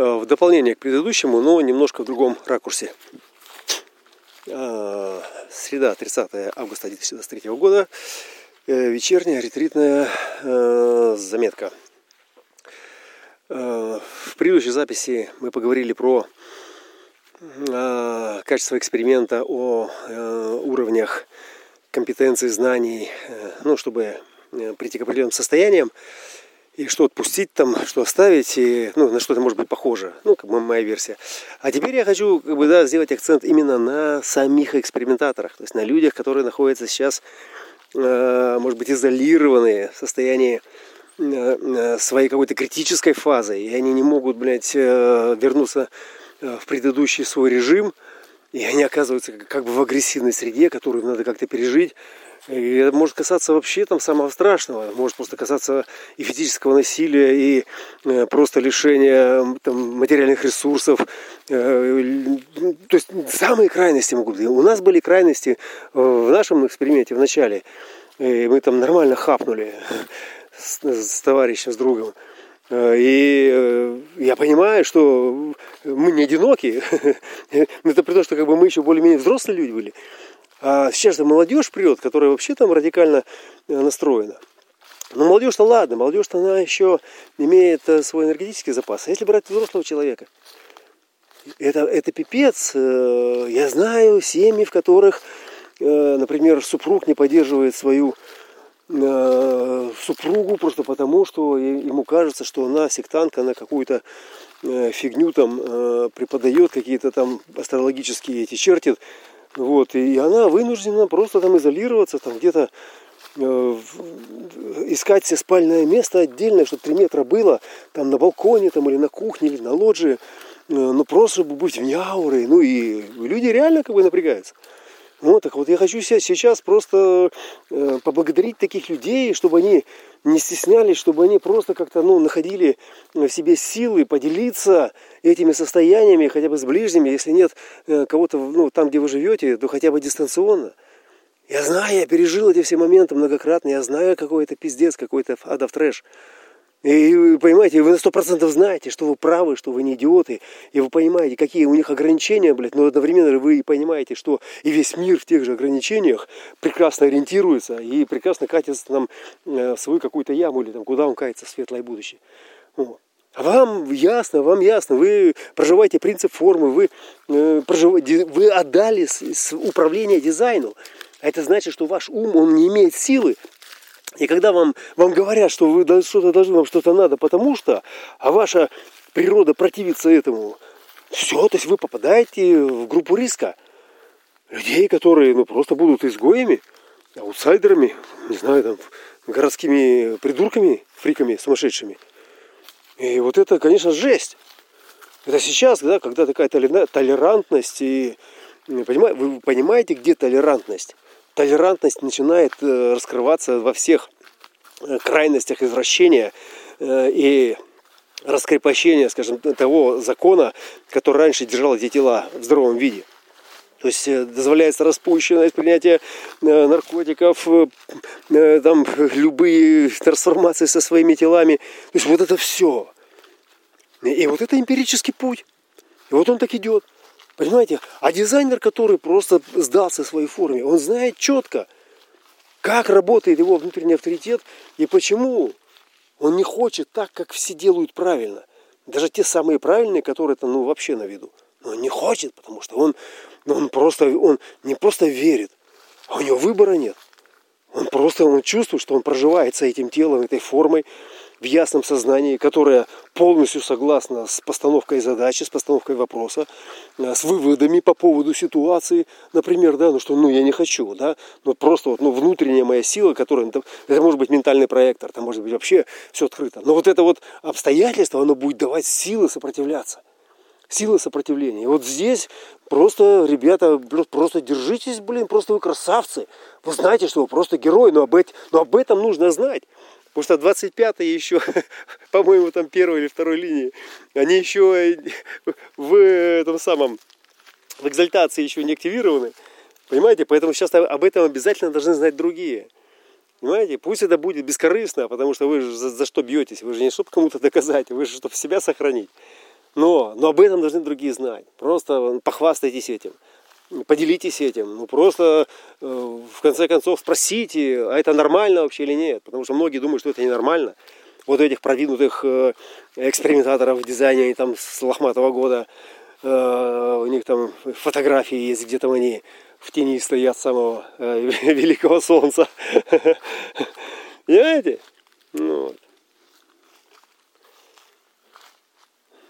в дополнение к предыдущему, но немножко в другом ракурсе. Среда, 30 августа 2023 года. Вечерняя ретритная заметка. В предыдущей записи мы поговорили про качество эксперимента, о уровнях компетенций, знаний, ну, чтобы прийти к определенным состояниям и что отпустить там, что оставить, и ну, на что это может быть похоже. Ну, как бы моя версия. А теперь я хочу как бы, да, сделать акцент именно на самих экспериментаторах, то есть на людях, которые находятся сейчас, э, может быть, изолированные в состоянии э, э, своей какой-то критической фазы, и они не могут, блядь, э, вернуться э, в предыдущий свой режим, и они оказываются как бы в агрессивной среде, которую надо как-то пережить. И это может касаться вообще там самого страшного, может просто касаться и физического насилия, и э, просто лишения там, материальных ресурсов. Э, то есть самые крайности могут быть. У нас были крайности в нашем эксперименте в начале. И мы там нормально хапнули с, с товарищем, с другом. И я понимаю, что мы не одиноки. Это при том, что как бы мы еще более-менее взрослые люди были. А сейчас же молодежь прет, которая вообще там радикально э, настроена. Но молодежь-то ладно, молодежь-то она еще имеет э, свой энергетический запас. А если брать взрослого человека, это, это пипец. Э, я знаю семьи, в которых, например, супруг не поддерживает свою супругу просто потому, что ему кажется, что она сектантка, она какую-то фигню там преподает, какие-то там астрологические эти чертит. Вот, и она вынуждена просто там изолироваться, там где-то э, искать себе спальное место отдельное, чтобы 3 метра было, там на балконе там, или на кухне, или на лоджии, ну просто чтобы быть вне ауры. Ну и люди реально как бы напрягаются. Ну, так вот я хочу сейчас просто э, поблагодарить таких людей, чтобы они не стеснялись, чтобы они просто как-то ну, находили в себе силы поделиться этими состояниями хотя бы с ближними, если нет э, кого-то ну, там, где вы живете, то хотя бы дистанционно. Я знаю, я пережил эти все моменты многократно, я знаю, какой это пиздец, какой-то адов трэш. И понимаете, вы на сто процентов знаете, что вы правы, что вы не идиоты. И вы понимаете, какие у них ограничения, блядь. Но одновременно вы понимаете, что и весь мир в тех же ограничениях прекрасно ориентируется и прекрасно катится там э, в свою какую-то яму или там куда он катится в светлое будущее. Вот. А вам ясно, вам ясно, вы проживаете принцип формы, вы, э, проживаете, вы отдали с, с управления дизайну. А это значит, что ваш ум, он не имеет силы и когда вам, вам говорят, что вы что-то должны, вам что-то надо, потому что, а ваша природа противится этому, все, то есть вы попадаете в группу риска. Людей, которые ну, просто будут изгоями, аутсайдерами, не знаю, там, городскими придурками, фриками сумасшедшими. И вот это, конечно, жесть. Это сейчас, да, когда такая толерантность и вы понимаете, где толерантность? Толерантность начинает э, раскрываться во всех э, крайностях извращения э, и раскрепощения, скажем, того закона, который раньше держал эти тела в здоровом виде. То есть дозволяется распущенность, принятие наркотиков, там, любые трансформации со своими телами. То есть вот это все. И вот это эмпирический путь. И вот он так идет. Понимаете? А дизайнер, который просто сдался своей форме, он знает четко, как работает его внутренний авторитет и почему он не хочет так, как все делают правильно. Даже те самые правильные, которые то ну, вообще на виду. Но он не хочет, потому что он, ну, он, просто, он не просто верит, а у него выбора нет. Он просто он чувствует, что он проживает с этим телом, этой формой, в ясном сознании, которое полностью согласно с постановкой задачи, с постановкой вопроса, э, с выводами по поводу ситуации, например, да, ну что, ну я не хочу, да, ну просто вот, ну внутренняя моя сила, которая, это, это может быть ментальный проектор, это может быть вообще все открыто, но вот это вот обстоятельство, оно будет давать силы сопротивляться силы сопротивления. И вот здесь просто, ребята, просто держитесь, блин, просто вы красавцы. Вы знаете, что вы просто герой, но об, этом, но об этом нужно знать. Потому что 25-е еще, по-моему, там первой или второй линии, они еще в этом самом, в экзальтации еще не активированы. Понимаете? Поэтому сейчас об этом обязательно должны знать другие. Понимаете? Пусть это будет бескорыстно, потому что вы же за, за что бьетесь? Вы же не чтобы кому-то доказать, вы же чтобы себя сохранить. Но, но об этом должны другие знать. Просто похвастайтесь этим. Поделитесь этим. Ну просто э, в конце концов спросите, а это нормально вообще или нет. Потому что многие думают, что это ненормально. Вот этих продвинутых э, экспериментаторов в дизайне, они там с лохматого года, э, у них там фотографии есть, где там они в тени стоят самого великого солнца. Понимаете? Ну, вот.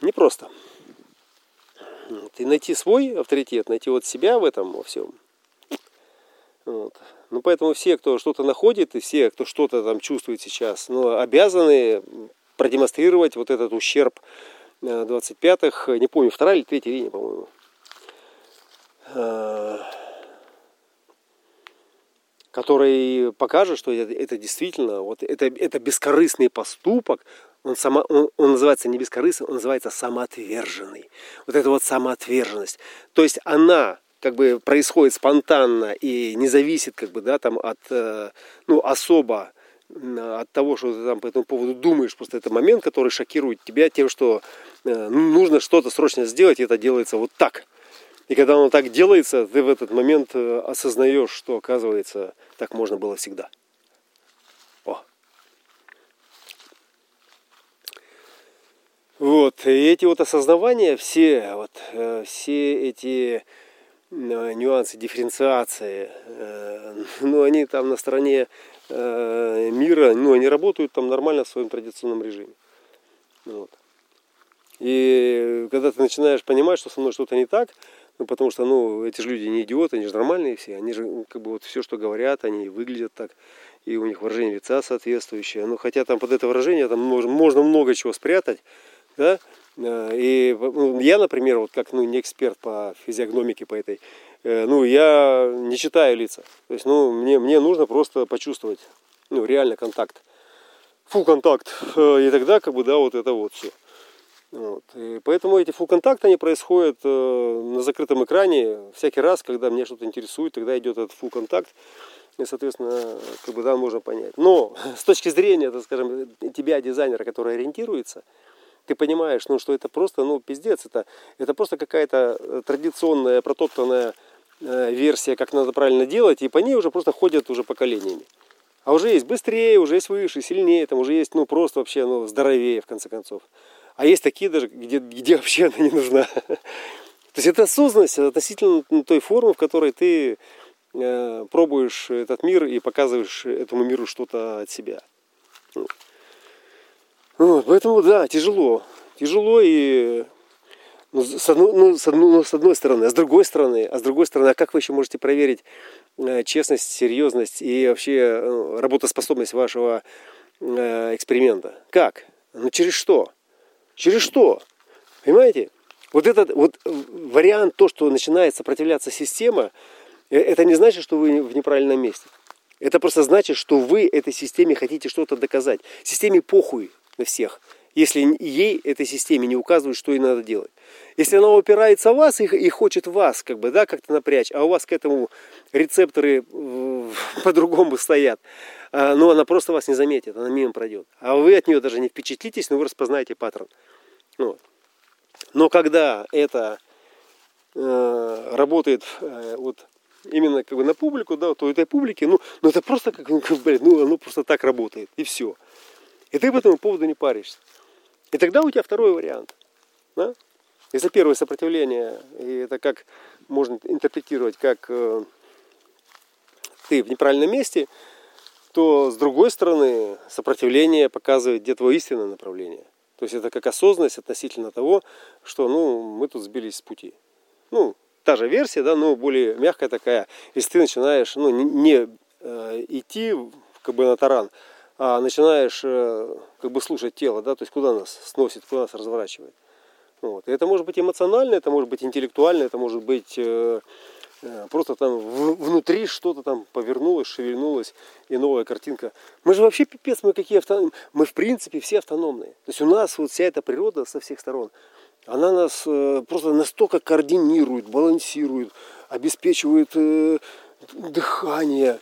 Непросто. Вот. И найти свой авторитет, найти вот себя в этом во всем. Вот. Ну, поэтому все, кто что-то находит, и все, кто что-то там чувствует сейчас, ну, обязаны продемонстрировать вот этот ущерб 25-х, не помню, вторая или третья линия, по-моему. А, который покажет, что это, это действительно, вот это, это бескорыстный поступок, он, само, он, он называется не бескорыстный, он называется самоотверженный. Вот это вот самоотверженность. То есть она как бы происходит спонтанно и не зависит как бы, да, там от, э, ну, особо от того, что ты там по этому поводу думаешь. Просто это момент, который шокирует тебя тем, что э, нужно что-то срочно сделать, и это делается вот так. И когда оно так делается, ты в этот момент э, осознаешь, что оказывается так можно было всегда. О. Вот, и эти вот осознавания, все, вот, э, все эти э, нюансы дифференциации, ну, они там на стороне мира, ну, они работают там нормально в своем традиционном режиме. Вот. И когда ты начинаешь понимать, что со мной что-то не так, ну, потому что, ну, эти же люди не идиоты, они же нормальные все. Они же, как бы, вот все, что говорят, они выглядят так. И у них выражение лица соответствующее. Ну, хотя там под это выражение там можно много чего спрятать, да. Э, и ну, я, например, вот как, ну, не эксперт по физиогномике, по этой, э, ну, я не читаю лица. То есть, ну, мне, мне нужно просто почувствовать, ну, реально контакт. Фу, контакт. Э, и тогда, как бы, да, вот это вот все. Вот. И поэтому эти full контакты они происходят на закрытом экране. Всякий раз, когда меня что-то интересует, тогда идет этот full контакт. И, соответственно, как бы, да, можно понять. Но с точки зрения, так скажем, тебя, дизайнера, который ориентируется, ты понимаешь, ну, что это просто, ну, пиздец, это, это просто какая-то э, традиционная, протоптанная э, версия, как надо правильно делать, и по ней уже просто ходят уже поколениями. А уже есть быстрее, уже есть выше, сильнее, там уже есть, ну, просто вообще, ну, здоровее, в конце концов. А есть такие даже, где, где вообще она не нужна. То есть это осознанность относительно той формы, в которой ты э, пробуешь этот мир и показываешь этому миру что-то от себя. Вот, поэтому да, тяжело. Тяжело и ну, с, одной, ну, с, одной, ну, с одной стороны, а с другой стороны, а с другой стороны, а как вы еще можете проверить э, честность, серьезность и вообще э, работоспособность вашего э, эксперимента? Как? Ну через что? Через что? Понимаете? Вот этот вот вариант, то, что начинает сопротивляться система, э, это не значит, что вы в неправильном месте. Это просто значит, что вы этой системе хотите что-то доказать. Системе похуй на всех, если ей, этой системе, не указывают, что ей надо делать. Если она упирается в вас и, и хочет вас как бы, да, как-то напрячь, а у вас к этому рецепторы по-другому стоят, а, но она просто вас не заметит, она мимо пройдет. А вы от нее даже не впечатлитесь, но вы распознаете паттерн. Вот. Но когда это э, работает э, вот именно как бы на публику, да, то этой публике, ну, ну это просто как, ну, блин, ну, оно просто так работает, и все. И ты по этому поводу не паришься. И тогда у тебя второй вариант. Да? Если первое сопротивление, и это как можно интерпретировать, как э, ты в неправильном месте, то с другой стороны сопротивление показывает, где твое истинное направление. То есть это как осознанность относительно того, что ну, мы тут сбились с пути. Ну, та же версия, да, но более мягкая такая. Если ты начинаешь ну, не, не э, идти как бы на таран, а начинаешь э, как бы слушать тело, да, то есть куда нас сносит, куда нас разворачивает. Вот. И это может быть эмоционально, это может быть интеллектуально, это может быть э, Э, просто там внутри что-то там повернулось, шевельнулось, и новая картинка. Мы же вообще пипец, мы какие автономные. Мы в принципе все автономные. То есть у нас вот вся эта природа со всех сторон, она нас просто настолько координирует, балансирует, обеспечивает дыхание,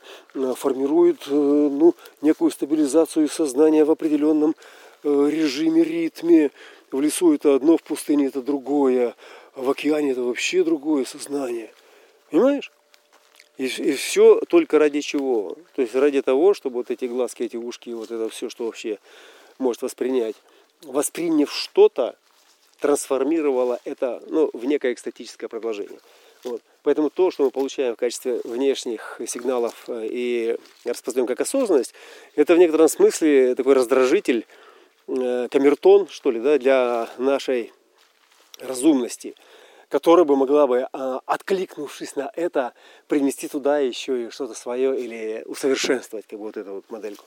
формирует ну, некую стабилизацию сознания в определенном режиме, ритме, в лесу это одно, в пустыне это другое, а в океане это вообще другое сознание. Понимаешь? И, и все только ради чего? То есть ради того, чтобы вот эти глазки, эти ушки, вот это все, что вообще может воспринять, восприняв что-то, трансформировало это ну, в некое экстатическое продолжение. Вот. Поэтому то, что мы получаем в качестве внешних сигналов э, и распознаем как осознанность, это в некотором смысле такой раздражитель, э, камертон, что ли, да, для нашей разумности – которая бы могла бы, а, откликнувшись на это, принести туда еще и что-то свое или усовершенствовать как бы вот эту вот модельку.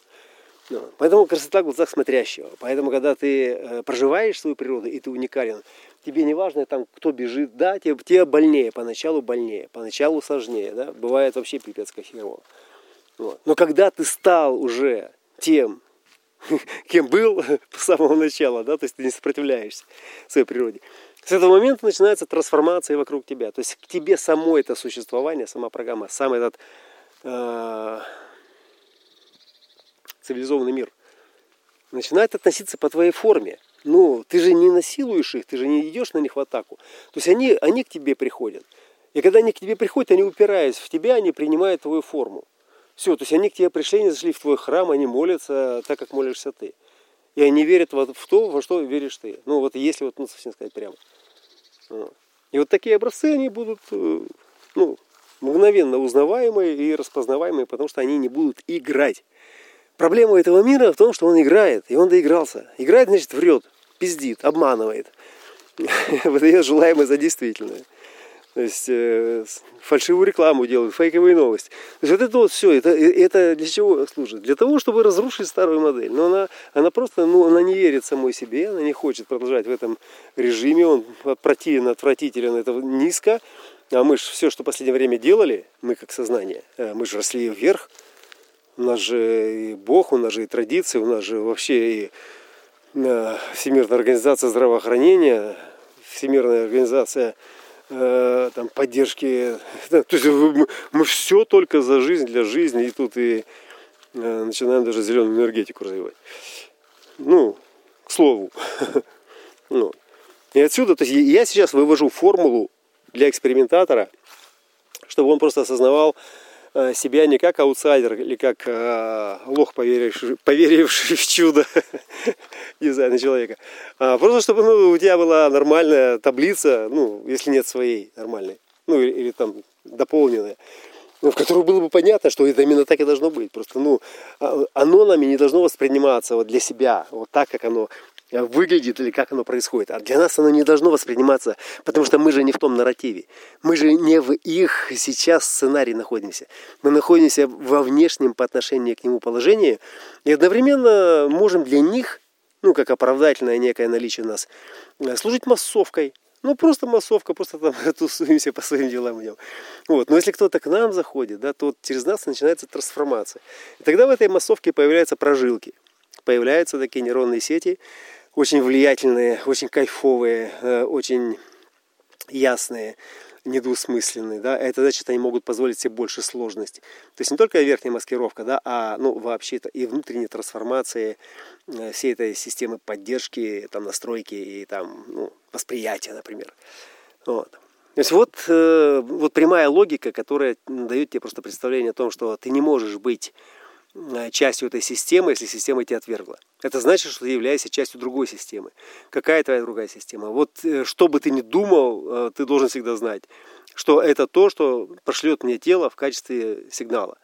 Ну, поэтому красота в глазах смотрящего. Поэтому, когда ты э, проживаешь свою природу и ты уникален, тебе не важно, там, кто бежит, да, тебе, тебе больнее, поначалу больнее, поначалу сложнее, да, бывает вообще пипец как херово. Вот. Но когда ты стал уже тем, кем был с самого начала, да, то есть ты не сопротивляешься своей природе, с этого момента начинается трансформация вокруг тебя. То есть к тебе само это существование, сама программа, сам этот э, цивилизованный мир начинает относиться по твоей форме. Ну, ты же не насилуешь их, ты же не идешь на них в атаку. То есть они, они к тебе приходят. И когда они к тебе приходят, они упираясь в тебя, они принимают твою форму. Все, то есть они к тебе пришли, они зашли в твой храм, они молятся так, как молишься ты. И они верят в то, во что веришь ты. Ну вот если вот, ну совсем сказать прямо. И вот такие образцы, они будут э, ну, мгновенно узнаваемые и распознаваемые, потому что они не будут играть. Проблема этого мира в том, что он играет, и он доигрался. Играет, значит, врет, пиздит, обманывает. Выдает желаемое за действительное. То есть э, фальшивую рекламу делают, фейковые новости. То есть вот это вот все, это, это для чего служит? Для того, чтобы разрушить старую модель. Но она, она просто, ну, она не верит самой себе, она не хочет продолжать в этом режиме, он противен, отвратителен, это низко. А мы же все, что в последнее время делали, мы как сознание, э, мы же росли вверх. У нас же и Бог, у нас же и традиции, у нас же вообще и э, Всемирная организация здравоохранения, Всемирная организация Э, там, поддержки. то есть мы, мы все только за жизнь, для жизни, и тут и э, начинаем даже зеленую энергетику развивать. Ну, к слову. ну. И отсюда, то есть я сейчас вывожу формулу для экспериментатора, чтобы он просто осознавал, себя не как аутсайдер или как э, лох, поверивший, поверивший в чудо дизайна человека. А просто чтобы ну, у тебя была нормальная таблица, ну, если нет своей нормальной, ну, или, или там дополненная, ну, в которой было бы понятно, что это именно так и должно быть. Просто, ну, а, оно нами не должно восприниматься вот для себя, вот так, как оно выглядит или как оно происходит. А для нас оно не должно восприниматься, потому что мы же не в том нарративе. Мы же не в их сейчас сценарии находимся. Мы находимся во внешнем по отношению к нему положении и одновременно можем для них, ну, как оправдательное некое наличие нас, э, служить массовкой. Ну, просто массовка, просто там тусуемся по своим делам идем. Вот. Но если кто-то к нам заходит, да, то через нас начинается трансформация. И тогда в этой массовке появляются прожилки. Появляются такие нейронные сети, очень влиятельные, очень кайфовые, э, очень ясные, недвусмысленные, да, это значит, они могут позволить себе больше сложностей. То есть не только верхняя маскировка, да, а ну, вообще это и внутренняя трансформация э, всей этой системы поддержки, там, настройки и там, ну, восприятия, например. Вот. То есть вот, э, вот прямая логика, которая дает тебе просто представление о том, что ты не можешь быть частью этой системы, если система тебя отвергла. Это значит, что ты являешься частью другой системы. Какая твоя другая система? Вот э, что бы ты ни думал, э, ты должен всегда знать, что это то, что прошлет мне тело в качестве сигнала.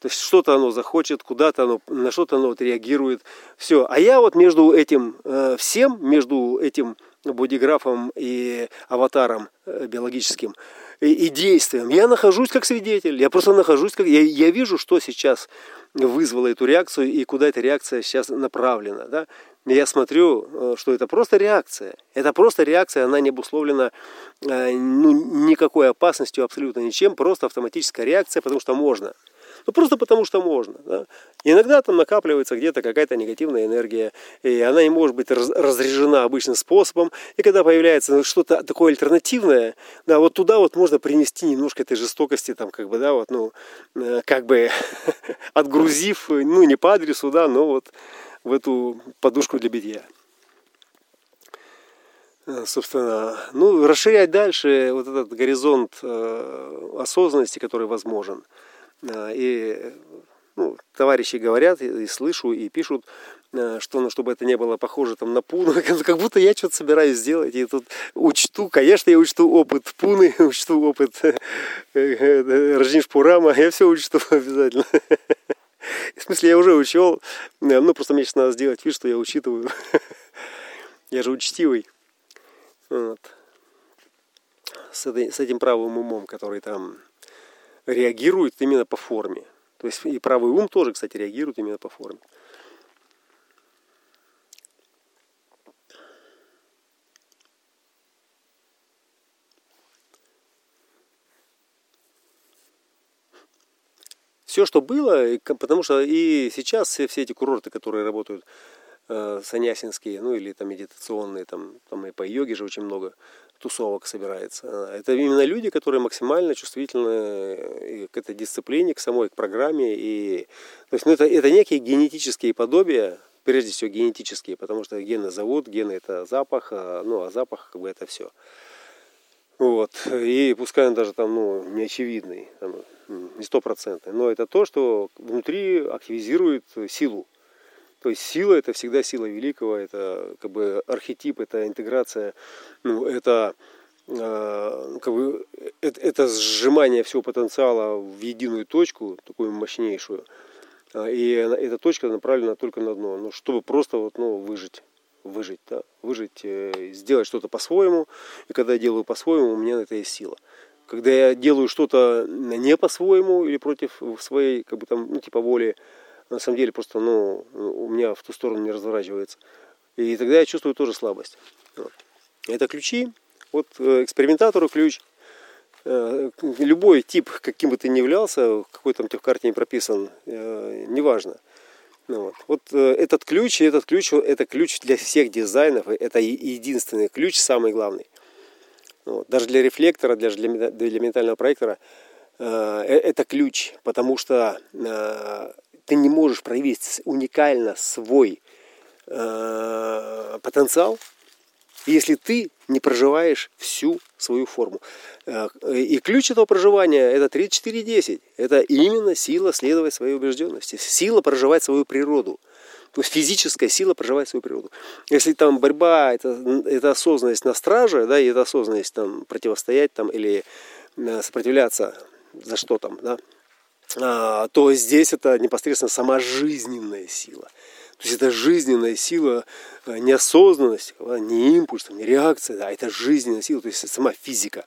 То есть что-то оно захочет, куда-то оно, на что-то оно вот реагирует. Все. А я вот между этим всем, между этим бодиграфом и аватаром биологическим и, и действием, я нахожусь как свидетель. Я просто нахожусь как... Я, я вижу, что сейчас вызвало эту реакцию и куда эта реакция сейчас направлена. Да? Я смотрю, э, что это просто реакция. Это просто реакция, она не обусловлена э, ну, никакой опасностью, абсолютно ничем, просто автоматическая реакция, потому что можно. Ну, просто потому что можно. Да? иногда там накапливается где-то какая-то негативная энергия, и она не может быть раз, разряжена обычным способом. И когда появляется что-то такое альтернативное, да, вот туда вот можно принести немножко этой жестокости, там, как бы, да, вот, ну, э, как бы отгрузив, ну, не по адресу, да, но вот в эту подушку для битья. Э, собственно, ну, расширять дальше вот этот горизонт э, осознанности, который возможен. Э, и ну, товарищи говорят, и, слышу, и пишут, э, что ну, чтобы это не было похоже там, на пуну, как будто я что-то собираюсь сделать. И тут учту, конечно, я учту опыт пуны, учту опыт Рожниш Пурама, я все учту обязательно. В смысле, я уже учел, ну просто мне сейчас надо сделать вид, что я учитываю. Я же учтивый. Вот. С, этой, с этим правым умом, который там реагирует именно по форме. То есть и правый ум тоже, кстати, реагирует именно по форме. Все, что было, потому что и сейчас все, все эти курорты, которые работают э, санясинские, ну или там медитационные, там, там и по йоге же очень много тусовок собирается. Это именно люди, которые максимально чувствительны к этой дисциплине, к самой к программе. И, то есть, ну, это, это некие генетические подобия, прежде всего генетические, потому что гены зовут, гены это запах, а, ну а запах как бы это все. Вот. И пускай он даже там, ну, не очевидный, там, не стопроцентный, но это то, что внутри активизирует силу. То есть сила это всегда сила великого, это как бы архетип, это интеграция, ну, это э, как бы это, это сжимание всего потенциала в единую точку, такую мощнейшую. А, и эта точка направлена только на одно, ну, чтобы просто вот, ну, выжить выжить, да, выжить, э, сделать что-то по-своему. И когда я делаю по-своему, у меня на это есть сила. Когда я делаю что-то не по-своему или против своей, как бы там, ну, типа воли, на самом деле просто, ну, у меня в ту сторону не разворачивается. И тогда я чувствую тоже слабость. Вот. Это ключи. Вот э, экспериментатору ключ. Э, любой тип, каким бы ты ни являлся, какой там у тебя в карте не прописан, э, неважно. Ну, вот. вот этот ключ, этот ключ, это ключ для всех дизайнов, это единственный ключ, самый главный. Вот. Даже для рефлектора, для, для ментального проектора это ключ, потому что ты не можешь проявить уникально свой э, потенциал, если ты не проживаешь всю свою форму. Э, и ключ этого проживания это 3410. Это именно сила следовать своей убежденности, сила проживать свою природу. То есть физическая сила проживать свою природу. Если там борьба, это, это осознанность на страже, да, и это осознанность там противостоять там или э, сопротивляться за что там, да, то здесь это непосредственно сама жизненная сила. То есть это жизненная сила, э, неосознанность, не импульс, не реакция, да, это жизненная сила, то есть сама физика.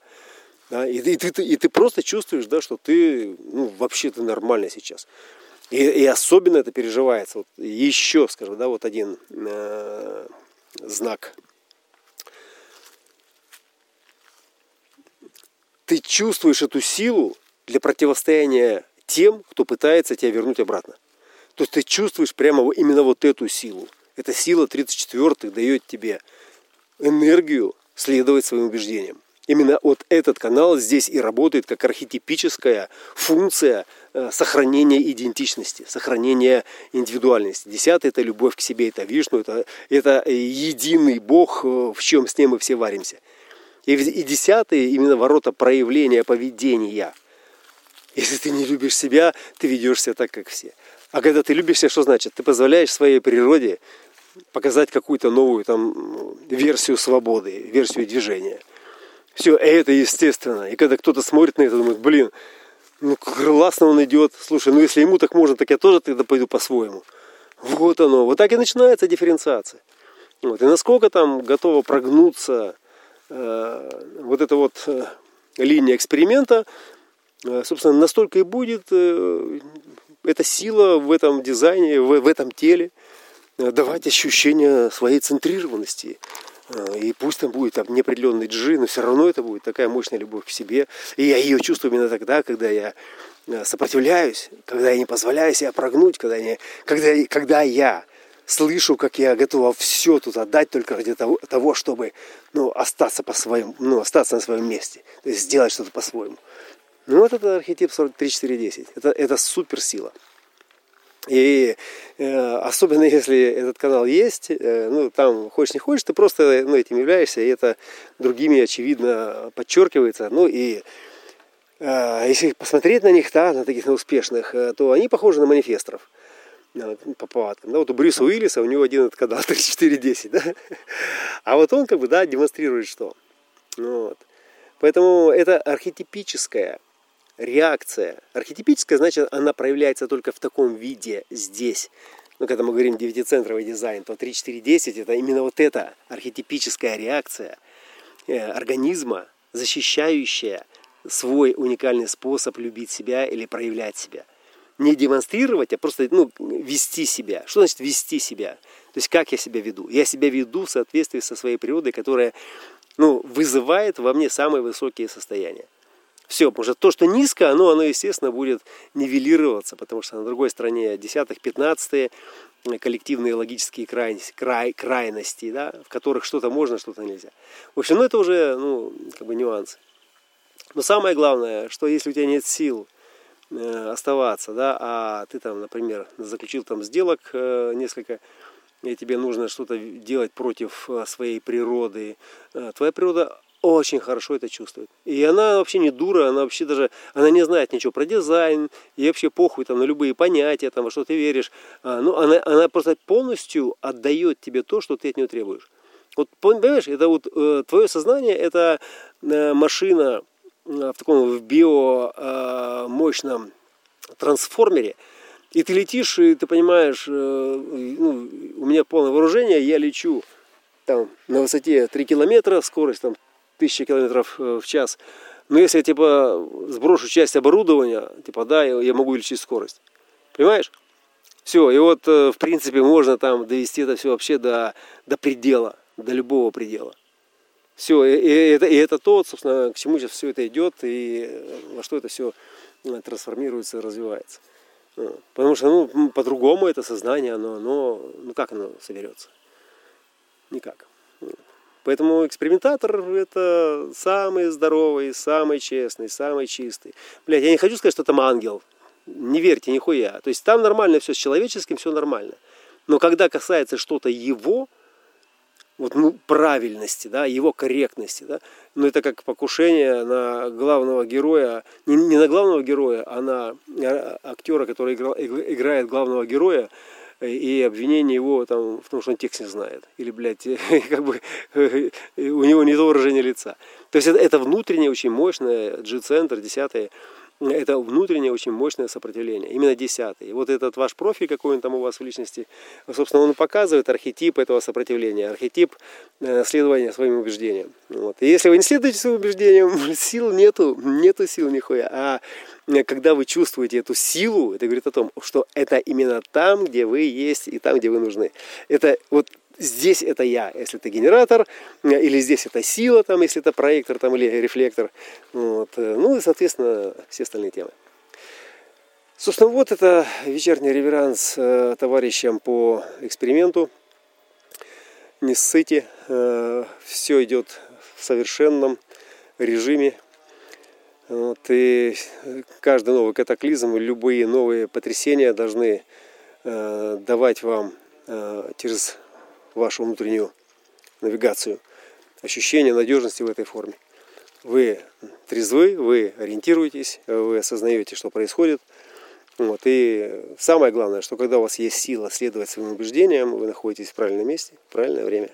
Да, и, и, ты, и ты просто чувствуешь, да, что ты ну, вообще ты нормально сейчас. И, и особенно это переживается. Вот еще, скажем, да, вот один э, знак. Ты чувствуешь эту силу для противостояния тем, кто пытается тебя вернуть обратно. То есть ты чувствуешь прямо именно вот эту силу. Эта сила 34-х дает тебе энергию следовать своим убеждениям. Именно вот этот канал здесь и работает как архетипическая функция э, сохранения идентичности, сохранения индивидуальности. Десятый – это любовь к себе, это Вишну, это, это единый Бог, э, в чем с ним мы все варимся. И, и десятый – именно ворота проявления поведения – если ты не любишь себя, ты ведешь себя так, как все. А когда ты любишь себя, что значит? Ты позволяешь своей природе показать какую-то новую там версию свободы, версию движения. Все, это естественно. И когда кто-то смотрит на это, думает, блин, ну классно он идет. Слушай, ну если ему так можно, так я тоже тогда пойду по-своему. Вот оно. Вот так и начинается дифференциация. Вот. И насколько там готова прогнуться э, вот эта вот э, линия эксперимента, собственно, настолько и будет э, эта сила в этом дизайне, в, в этом теле, э, давать ощущение своей центрированности. И пусть там будет там неопределенный джи, но все равно это будет такая мощная любовь к себе. И я ее чувствую именно тогда, когда я сопротивляюсь, когда я не позволяю себя прогнуть, когда, не, когда, когда я слышу, как я готова все тут отдать только ради того, того чтобы ну, остаться, по своему, ну, остаться на своем месте, то есть сделать что-то по-своему. Ну вот это архетип 3410. Это, это суперсила. И э, особенно если этот канал есть, э, ну там хочешь не хочешь, ты просто ну, этим являешься, и это другими очевидно подчеркивается. Ну и э, если посмотреть на них, да, на таких на успешных, э, то они похожи на манифесторов э, по повадкам. Да, вот у Брюса Уиллиса у него один этот канал 3410, да? А вот он как бы, да, демонстрирует что. Вот. Поэтому это архетипическая реакция. Архетипическая, значит, она проявляется только в таком виде здесь. Ну, когда мы говорим девятицентровый дизайн, то 3, 4, 10 это именно вот эта архетипическая реакция э, организма, защищающая свой уникальный способ любить себя или проявлять себя. Не демонстрировать, а просто ну, вести себя. Что значит вести себя? То есть как я себя веду? Я себя веду в соответствии со своей природой, которая ну, вызывает во мне самые высокие состояния. Все, потому что то, что низко, оно, оно, естественно, будет нивелироваться, потому что на другой стороне десятых, пятнадцатые коллективные логические крайности, край, крайности, да, в которых что-то можно, что-то нельзя. В общем, ну это уже, ну, как бы нюансы. Но самое главное, что если у тебя нет сил э, оставаться, да, а ты там, например, заключил там сделок э, несколько, и тебе нужно что-то делать против э, своей природы, э, твоя природа очень хорошо это чувствует. И она вообще не дура, она вообще даже, она не знает ничего про дизайн, и вообще похуй там на любые понятия, там, во что ты веришь. А, ну, она, она просто полностью отдает тебе то, что ты от нее требуешь. Вот понимаешь, это вот э, твое сознание, это э, машина э, в таком в био э, мощном трансформере, и ты летишь, и ты понимаешь, э, ну, у меня полное вооружение, я лечу там на высоте 3 километра, скорость там тысячи километров э, в час. Но если я типа сброшу часть оборудования, типа да, я могу увеличить скорость. Понимаешь? Все, и вот э, в принципе можно там довести это все вообще до, до предела, до любого предела. Все, и, и, это, и это то, собственно, к чему сейчас все это идет и э, во что это все трансформируется, развивается. Потому что ну, по-другому это сознание, оно, оно, ну как оно соберется? Никак. Поэтому экспериментатор это самый здоровый, самый честный, самый чистый. Блять, я не хочу сказать, что там ангел. Не верьте, нихуя. То есть там нормально все с человеческим, все нормально. Но когда касается что-то его, вот, ну, правильности, да, его корректности, да, ну, это как покушение на главного героя, не, не на главного героя, а на а, актера, который играл, играет главного героя, и обвинение его там, в том, что он текст не знает. Или, блядь, как бы у него не то выражение лица. То есть это, это внутреннее очень мощное G-центр, 10 это внутреннее очень мощное сопротивление. Именно десятый. Вот этот ваш профиль, какой он там у вас в личности, собственно, он показывает архетип этого сопротивления, архетип э, следования своим убеждениям. Вот. И если вы не следуете своим убеждениям, сил нету, нету сил нихуя. А когда вы чувствуете эту силу, это говорит о том, что это именно там, где вы есть и там, где вы нужны. Это вот здесь это я, если это генератор, э, или здесь это сила, там, если это проектор там, или рефлектор. Вот. Э, ну и, соответственно, все остальные темы. Собственно, вот это вечерний реверанс э, товарищам по эксперименту. Не ссыте, э, все идет в совершенном режиме. Вот, и каждый новый катаклизм, любые новые потрясения должны э, давать вам э, через вашу внутреннюю навигацию, ощущение надежности в этой форме. Вы трезвы, вы ориентируетесь, вы осознаете, что происходит. Вот. И самое главное, что когда у вас есть сила следовать своим убеждениям, вы находитесь в правильном месте, в правильное время.